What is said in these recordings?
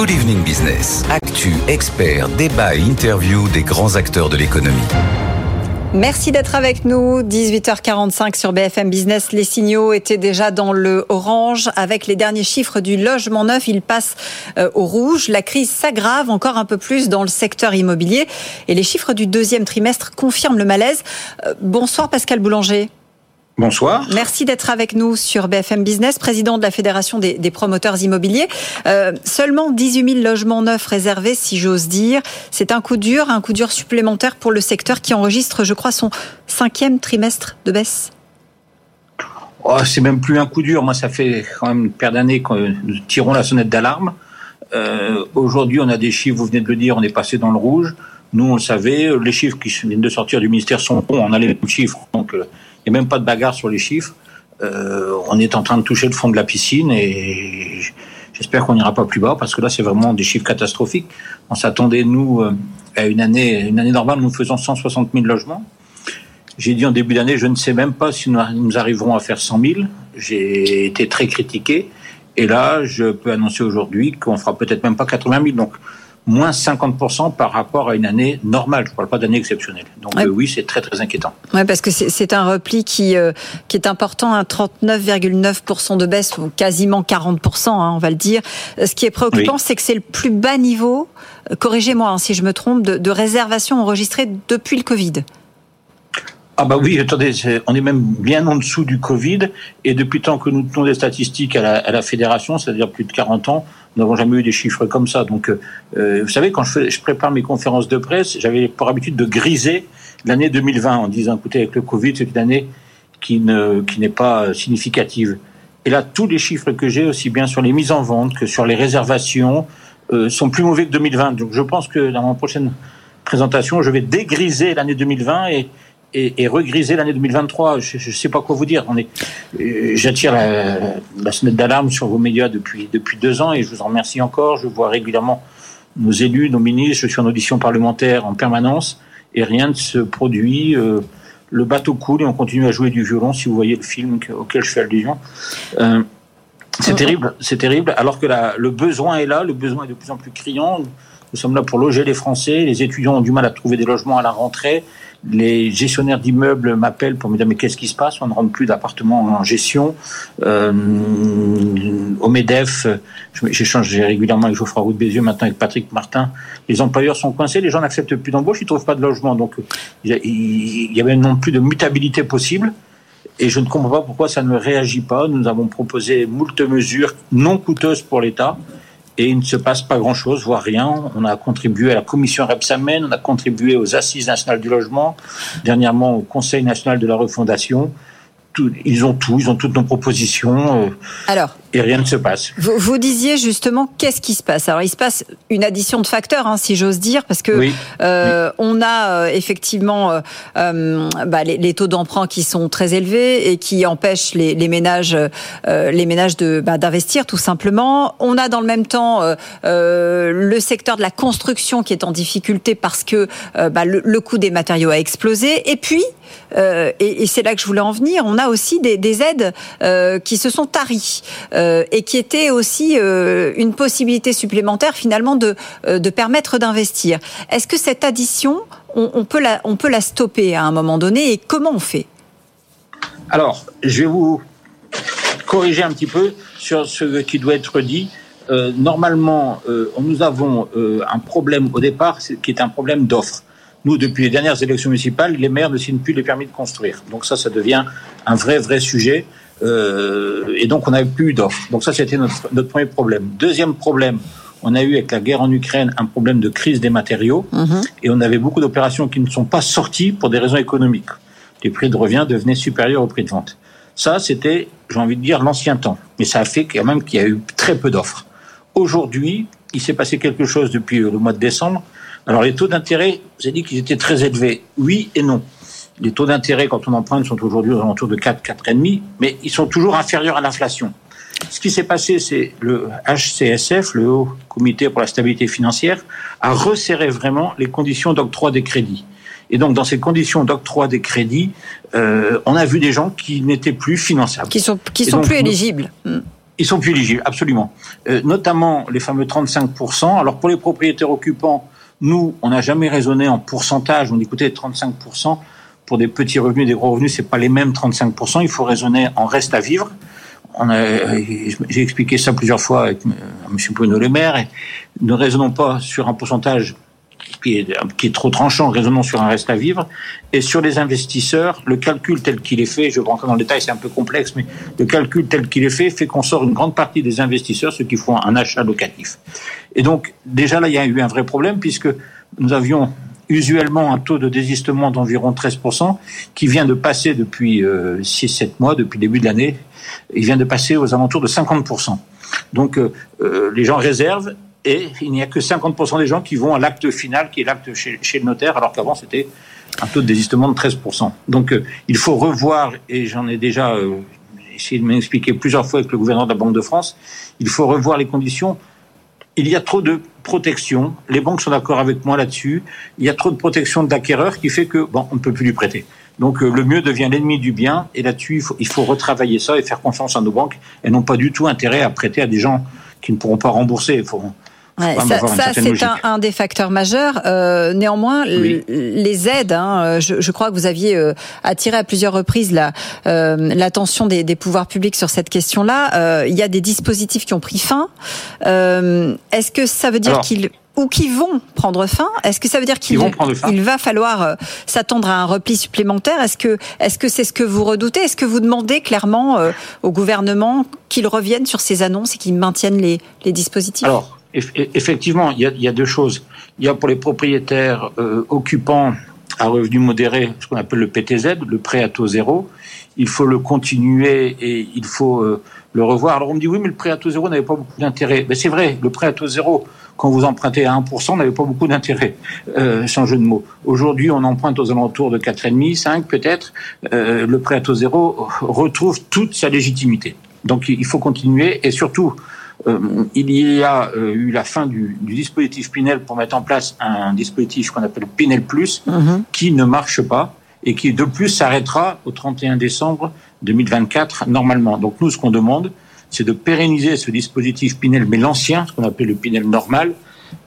Good Evening Business. Actu, experts, débat et interview des grands acteurs de l'économie. Merci d'être avec nous. 18h45 sur BFM Business. Les signaux étaient déjà dans le orange. Avec les derniers chiffres du logement neuf, ils passent euh, au rouge. La crise s'aggrave encore un peu plus dans le secteur immobilier. Et les chiffres du deuxième trimestre confirment le malaise. Euh, bonsoir Pascal Boulanger. Bonsoir. Merci d'être avec nous sur BFM Business, président de la Fédération des, promoteurs immobiliers. Euh, seulement 18 000 logements neufs réservés, si j'ose dire. C'est un coup dur, un coup dur supplémentaire pour le secteur qui enregistre, je crois, son cinquième trimestre de baisse. Oh, c'est même plus un coup dur. Moi, ça fait quand même une paire d'années que nous tirons la sonnette d'alarme. Euh, aujourd'hui, on a des chiffres, vous venez de le dire, on est passé dans le rouge. Nous, on le savait, les chiffres qui viennent de sortir du ministère sont bons, on a les chiffres. Donc, euh, il n'y a même pas de bagarre sur les chiffres. Euh, on est en train de toucher le fond de la piscine et j'espère qu'on n'ira pas plus bas parce que là, c'est vraiment des chiffres catastrophiques. On s'attendait, nous, euh, à une année, une année normale, nous faisons 160 000 logements. J'ai dit en début d'année, je ne sais même pas si nous arriverons à faire 100 000. J'ai été très critiqué. Et là, je peux annoncer aujourd'hui qu'on fera peut-être même pas 80 000. Donc, moins 50% par rapport à une année normale. Je ne parle pas d'année exceptionnelle. Donc euh, oui, c'est très très inquiétant. Oui, parce que c'est un repli qui, euh, qui est important, un 39,9% de baisse, ou quasiment 40%, hein, on va le dire. Euh, ce qui est préoccupant, c'est que c'est le plus bas niveau, corrigez-moi hein, si je me trompe, de, de réservation enregistrée depuis le Covid. Ah bah oui, attendez, on est même bien en dessous du Covid, et depuis temps que nous tenons des statistiques à la, à la fédération, c'est-à-dire plus de 40 ans, nous n'avons jamais eu des chiffres comme ça. Donc, euh, vous savez, quand je, je, prépare mes conférences de presse, j'avais pour habitude de griser l'année 2020 en disant, écoutez, avec le Covid, c'est une année qui ne qui n'est pas significative. Et là, tous les chiffres que j'ai, aussi bien sur les mises en vente que sur les réservations, euh, sont plus mauvais que 2020. Donc, je pense que dans ma prochaine présentation, je vais dégriser l'année 2020 et et, et regriser l'année 2023. Je ne sais pas quoi vous dire. On est, euh, j'attire la, la sonnette d'alarme sur vos médias depuis depuis deux ans et je vous en remercie encore. Je vois régulièrement nos élus, nos ministres. Je suis en audition parlementaire en permanence et rien ne se produit. Euh, le bateau coule et on continue à jouer du violon. Si vous voyez le film auquel je fais allusion. Euh, c'est terrible, c'est terrible. Alors que la, le besoin est là, le besoin est de plus en plus criant. Nous sommes là pour loger les Français. Les étudiants ont du mal à trouver des logements à la rentrée les gestionnaires d'immeubles m'appellent pour me dire mais qu'est-ce qui se passe? On ne rentre plus d'appartements en gestion. Euh, au MEDEF, j'échange régulièrement avec Geoffroy Roux de Bézieux, maintenant avec Patrick Martin. Les employeurs sont coincés, les gens n'acceptent plus d'embauche, ils ne trouvent pas de logement. Donc il y avait non plus de mutabilité possible. Et je ne comprends pas pourquoi ça ne réagit pas. Nous avons proposé moult mesures non coûteuses pour l'État et il ne se passe pas grand-chose, voire rien. On a contribué à la commission Repsamen, on a contribué aux assises nationales du logement, dernièrement au Conseil national de la refondation. Ils ont tout, ils ont toutes nos propositions. Euh, Alors, et rien ne se passe. Vous, vous disiez justement qu'est-ce qui se passe? Alors il se passe une addition de facteurs, hein, si j'ose dire, parce que euh, on a euh, effectivement euh, euh, bah, les, les, taux d'emprunt qui sont très élevés et qui empêchent les, les ménages, euh, les ménages de bah, d'investir tout simplement. On a dans le même temps le secteur de la construction qui est en difficulté parce que bah, le, le, coût des matériaux a explosé. Et puis et, et c'est là que je voulais en venir, on a aussi des, des aides qui se sont taries. Euh, et qui était aussi euh, une possibilité supplémentaire finalement de, euh, de permettre d'investir. Est-ce que cette addition, on, peut la, on peut la stopper à un moment donné et comment on fait? Alors, je vais vous corriger un petit peu sur ce qui doit être dit. Euh, normalement, euh, nous avons euh, un problème au départ qui est un problème d'offre. Nous, depuis les dernières élections municipales, les maires ne signent plus les permis de construire. Donc ça, ça devient un vrai, vrai sujet. Euh, et donc, on n'avait plus d'offres. Donc ça, c'était notre, notre, premier problème. Deuxième problème, on a eu avec la guerre en Ukraine un problème de crise des matériaux. Mmh. Et on avait beaucoup d'opérations qui ne sont pas sorties pour des raisons économiques. Les prix de revient devenaient supérieurs au prix de vente. Ça, c'était, j'ai envie de dire, l'ancien temps. Mais ça a fait quand même qu'il y a eu très peu d'offres. Aujourd'hui, il s'est passé quelque chose depuis le mois de décembre. Alors, les taux d'intérêt, vous avez dit qu'ils étaient très élevés. Oui et non les taux d'intérêt quand on emprunte sont aujourd'hui aux alentours de 4, 4,5, mais ils sont toujours inférieurs à l'inflation. Ce qui s'est passé, c'est le HCSF, le Haut Comité pour la stabilité financière, a resserré vraiment les conditions d'octroi des crédits. Et donc, dans ces conditions d'octroi des crédits, euh, on a vu des gens qui n'étaient plus finançables. Qui sont, qui sont donc, plus éligibles. Ils sont plus éligibles, absolument. Euh, notamment les fameux 35%. Alors pour les propriétaires occupants, nous, on n'a jamais raisonné en pourcentage. On écoutait 35%. Pour des petits revenus, des gros revenus, c'est pas les mêmes 35%. Il faut raisonner en reste à vivre. J'ai expliqué ça plusieurs fois avec euh, M. Bruno Le Maire. Ne raisonnons pas sur un pourcentage qui est, qui est, trop tranchant, raisonnons sur un reste à vivre. Et sur les investisseurs, le calcul tel qu'il est fait, je vais rentrer dans le détail, c'est un peu complexe, mais le calcul tel qu'il est fait fait qu'on sort une grande partie des investisseurs, ceux qui font un achat locatif. Et donc, déjà là, il y a eu un vrai problème puisque nous avions usuellement un taux de désistement d'environ 13%, qui vient de passer depuis euh, 6-7 mois, depuis le début de l'année, il vient de passer aux alentours de 50%. Donc euh, euh, les gens réservent et il n'y a que 50% des gens qui vont à l'acte final, qui est l'acte chez, le notaire, alors qu'avant c'était un taux de désistement de 13%. Donc euh, il faut revoir, et j'en ai déjà euh, essayé de m'expliquer plusieurs fois avec le gouverneur de la Banque de France, il faut revoir les conditions. Il y a trop de protection, les banques sont d'accord avec moi là-dessus, il y a trop de protection de l'acquéreur qui fait que, bon, on ne peut plus lui prêter. Donc euh, le mieux devient l'ennemi du bien, et là-dessus, il faut, il faut retravailler ça et faire confiance à nos banques, et n'ont pas du tout intérêt à prêter à des gens qui ne pourront pas rembourser. Ouais, ça, ça c'est un, un, des facteurs majeurs. Euh, néanmoins, oui. les aides, hein, je, je, crois que vous aviez euh, attiré à plusieurs reprises l'attention la, euh, des, des, pouvoirs publics sur cette question-là. Euh, il y a des dispositifs qui ont pris fin. Euh, est-ce que ça veut dire qu'ils ou qui vont prendre fin? Est-ce que ça veut dire qu'il il va falloir euh, s'attendre à un repli supplémentaire? Est-ce que est-ce que c'est ce que vous redoutez? Est-ce que vous demandez clairement euh, au gouvernement qu'il revienne sur ces annonces et qu'il maintienne les, les dispositifs? Alors, effectivement, il y, a, il y, a, deux choses. Il y a pour les propriétaires euh, occupants à revenus modérés, ce qu'on appelle le PTZ, le prêt à taux zéro. Il faut le continuer et il faut euh, le revoir. Alors on me dit oui, mais le prêt à taux zéro n'avait pas beaucoup d'intérêt. Mais c'est vrai, le prêt à taux zéro, quand vous empruntez à 1%, n'avait pas beaucoup d'intérêt, euh, sans jeu de mots. Aujourd'hui, on emprunte aux alentours de 4,5, 5 peut-être. Euh, le prêt à taux zéro retrouve toute sa légitimité. Donc il faut continuer et surtout il y a euh, eu la fin du, du, dispositif Pinel pour mettre en place un dispositif qu'on appelle Pinel Plus, -hmm. qui ne marche pas et qui de plus s'arrêtera au 31 décembre 2024 normalement. Donc nous, ce qu'on demande, c'est de pérenniser ce dispositif Pinel, mais l'ancien, ce qu'on appelle le Pinel normal.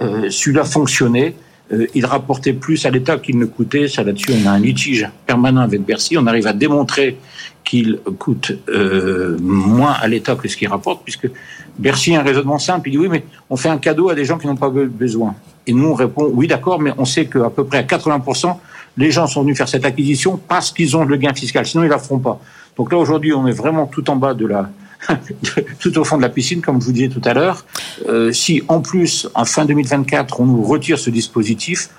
Euh, Celui-là fonctionnait. Euh, il rapportait plus à l'État qu'il ne coûtait. Ça là-dessus, on a un litige permanent avec Bercy. On arrive à démontrer qu'il coûte euh, moins à l'État que ce qu'il rapporte, puisque Bercy a un raisonnement simple. Il dit oui, mais on fait un cadeau à des gens qui n'ont pas besoin. Et nous, on répond oui, d'accord, mais on sait qu'à peu près à 80%, les gens sont venus faire cette acquisition parce qu'ils ont le gain fiscal. Sinon, ils ne la feront pas. Donc là, aujourd'hui, on est vraiment tout en bas de la, tout au fond de la piscine, comme je vous disais tout à l'heure. Euh, si en plus, en fin 2024, on nous retire ce dispositif,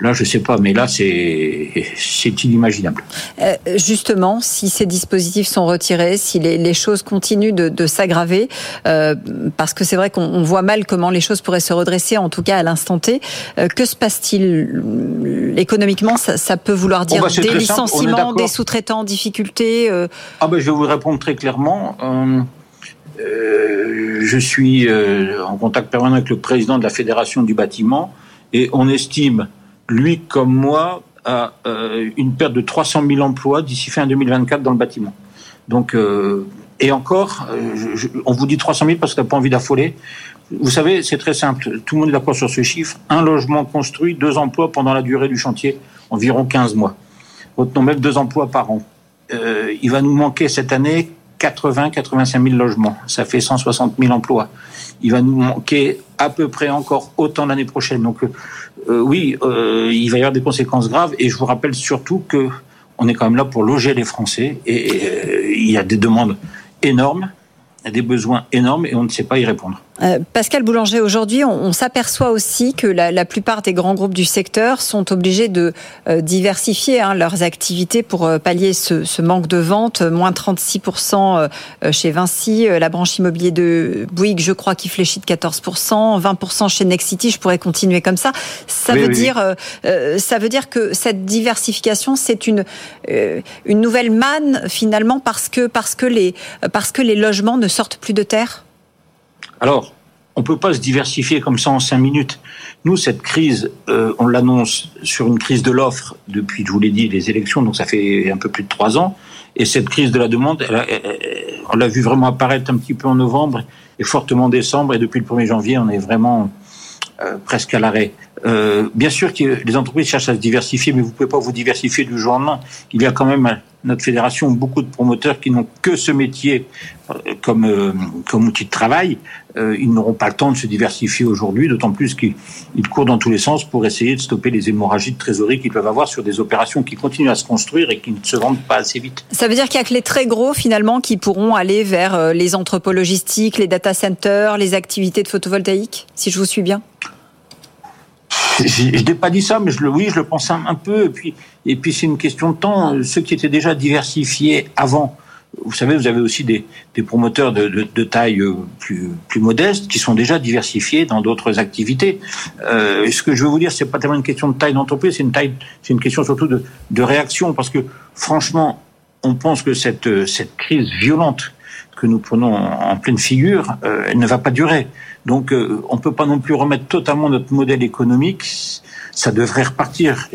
Là, je sais pas, mais là, c'est inimaginable. Euh, justement, si ces dispositifs sont retirés, si les, les choses continuent de, de s'aggraver, euh, parce que c'est vrai qu'on voit mal comment les choses pourraient se redresser, en tout cas à l'instant T, euh, que se passe-t-il? Économiquement ça, ça, peut vouloir dire oh bah, des licenciements, des sous-traitants en difficulté. Ah ben, Je vais vous répondre très clairement. Je suis en contact permanent avec le président de la Fédération du bâtiment et on estime lui comme moi, a euh, une perte de 300 000 emplois d'ici fin 2024 dans le bâtiment. Donc, euh, et encore, euh, je, on vous dit 300 000 parce qu'on n'a pas envie d'affoler. Vous savez, c'est très simple. Tout le monde est d'accord sur ce chiffre. Un logement construit, deux emplois pendant la durée du chantier, environ 15 mois. Retenons même deux emplois par an. Euh, il va nous manquer cette année 80-85 000 logements. Ça fait 160 000 emplois. Il va nous manquer à peu près encore autant l'année prochaine. Donc euh, oui, euh, il va y avoir des conséquences graves. Et je vous rappelle surtout que on est quand même là pour loger les Français. Et, euh, il y a des demandes énormes, des besoins énormes, et on ne sait pas y répondre. Euh, Pascal Boulanger, aujourd'hui, on, on s'aperçoit aussi que la, la, plupart des grands groupes du secteur sont obligés de euh, diversifier hein, leurs activités pour euh, pallier ce, ce, manque de vente. Moins 36% euh, chez Vinci, la branche immobilier de Bouygues, je crois, qui fléchit de 14%, 20% chez Nexity. Je pourrais continuer comme ça. Ça oui, veut oui. dire, ça veut dire que cette diversification, c'est une une nouvelle manne finalement parce que parce que les parce que les logements ne sortent plus de terre? Alors, on ne peut pas se diversifier comme ça en cinq minutes. Nous, cette crise, euh, on l'annonce sur une crise de l'offre depuis, je vous l'ai dit, les élections, donc ça fait un peu plus de trois ans. Et cette crise de la demande, on l'a vu vraiment apparaître un petit peu en novembre et fortement en décembre. Et depuis le 1er janvier, on est vraiment euh, presque à l'arrêt. Euh, bien sûr que les entreprises cherchent à se diversifier, mais vous ne pouvez pas vous diversifier du jour au lendemain. Il y a quand même notre fédération beaucoup de promoteurs qui n'ont que ce métier euh, comme, euh, comme outil de travail. Ils n'auront pas le temps de se diversifier aujourd'hui, d'autant plus qu'ils courent dans tous les sens pour essayer de stopper les hémorragies de trésorerie qu'ils peuvent avoir sur des opérations qui continuent à se construire et qui ne se vendent pas assez vite. Ça veut dire qu'il y a que les très gros finalement qui pourront aller vers les entrepôts logistiques, les data centers, les activités de photovoltaïque, si je vous suis bien? Je n'ai pas dit ça, mais je le, oui, je le pense un, peu. Et puis, et puis c'est une question de temps. Ceux qui étaient déjà diversifiés avant, vous savez, vous avez aussi des, des promoteurs de, de, de, taille euh, plus, plus modeste qui sont déjà diversifiés dans d'autres activités. Euh, ce que je veux vous dire, c'est pas tellement une question de taille d'entreprise, c'est une taille, c'est une question surtout de, de réaction, parce que franchement, on pense que cette, cette crise violente que nous prenons en pleine figure, euh, elle ne va pas durer. Donc euh, on ne peut pas non plus remettre totalement notre modèle économique. Ça devrait repartir.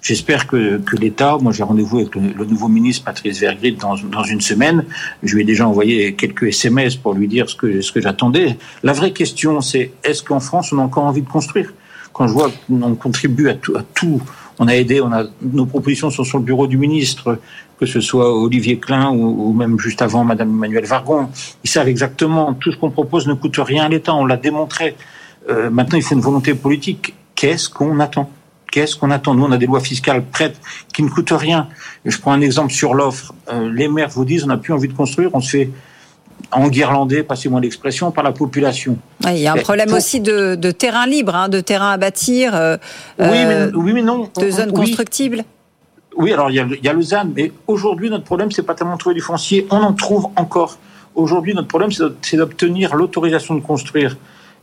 J'espère que, que l'État, moi j'ai rendez-vous avec le, nouveau ministre Patrice Vergrit dans, dans une semaine. Je lui ai déjà envoyé quelques SMS pour lui dire ce que, ce que j'attendais. La vraie question, c'est est-ce qu'en France on a encore envie de construire? Quand je vois qu'on contribue à tout, à tout on a aidé, on a, nos propositions sont sur le bureau du ministre, que ce soit Olivier Klein ou, même juste avant Madame Emmanuelle Vargon. Ils savent exactement, tout ce qu'on propose ne coûte rien à l'État, on l'a démontré. Euh, maintenant, il faut une volonté politique. Qu'est-ce qu'on attend? Qu'est-ce qu'on attend? Nous, on a des lois fiscales prêtes qui ne coûtent rien. Je prends un exemple sur l'offre. Euh, les maires vous disent, on n'a plus envie de construire, on se fait enguirlandais, passez-moi l'expression, par la population. il y a un problème aussi de, terrain libre, hein, de terrain à bâtir, euh, oui, mais, euh, oui, mais non. de zones constructibles. Oui, alors il y, a, il y a le ZAN, mais aujourd'hui notre problème c'est pas tellement de trouver du foncier, on en trouve encore. Aujourd'hui notre problème c'est d'obtenir l'autorisation de construire.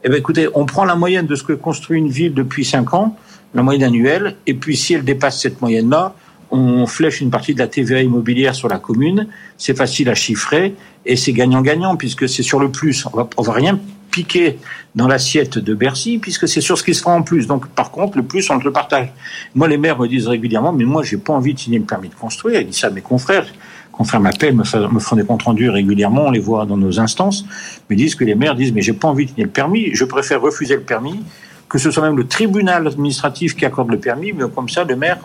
Eh bien écoutez, on prend la moyenne de ce que construit une ville depuis 5 ans, la moyenne annuelle, et puis si elle dépasse cette moyenne-là, on flèche une partie de la TVA immobilière sur la commune, c'est facile à chiffrer et c'est gagnant-gagnant puisque c'est sur le plus. On va, va rien piquer dans l'assiette de Bercy puisque c'est sur ce qui se fera en plus. Donc par contre, le plus, on le partage. Moi, les maires me disent régulièrement, mais moi, j'ai pas envie de signer le permis de construire. Ils disent ça à mes confrères. Confrères m'appellent, me, font des comptes rendus régulièrement, on les voit dans nos instances, me disent que les maires disent, mais j'ai pas envie de signer le permis, je préfère refuser le permis, que ce soit même le tribunal administratif qui accorde le permis, mais comme ça, le maire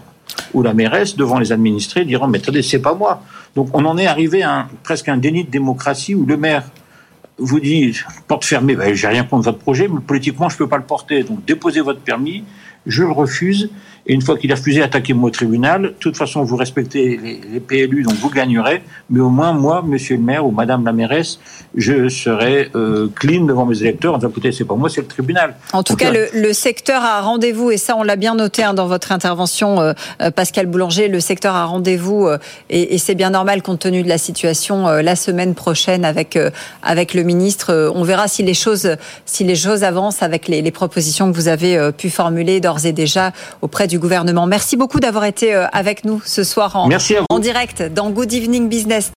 ou la mairesse, devant les administrés, diront Mais attendez, c'est pas moi. Donc on en est arrivé à presque un déni de démocratie où le maire vous dit Porte fermée, ben, j'ai rien contre votre projet, mais politiquement, je ne peux pas le porter. Donc déposez votre permis, je le refuse. Et une fois qu'il a refusé, attaquez-moi au tribunal. De toute façon, vous respectez les, PLU, donc vous gagnerez. Mais au moins, moi, monsieur le maire ou madame la mairesse, je serai euh, clean devant mes électeurs en disant, écoutez, c'est pas moi, c'est le tribunal. En tout cas, le, secteur a rendez-vous, et ça, on l'a bien noté hein, dans votre intervention, euh, euh, Pascal Boulanger, le secteur a rendez-vous, et, c'est bien normal compte tenu de la situation, la semaine prochaine avec, avec le ministre. on verra si les choses, si les choses avancent avec les, les propositions que vous avez pu formuler d'ores et déjà auprès du du gouvernement. Merci beaucoup d'avoir été euh, avec nous ce soir en, en direct dans Good Evening Business.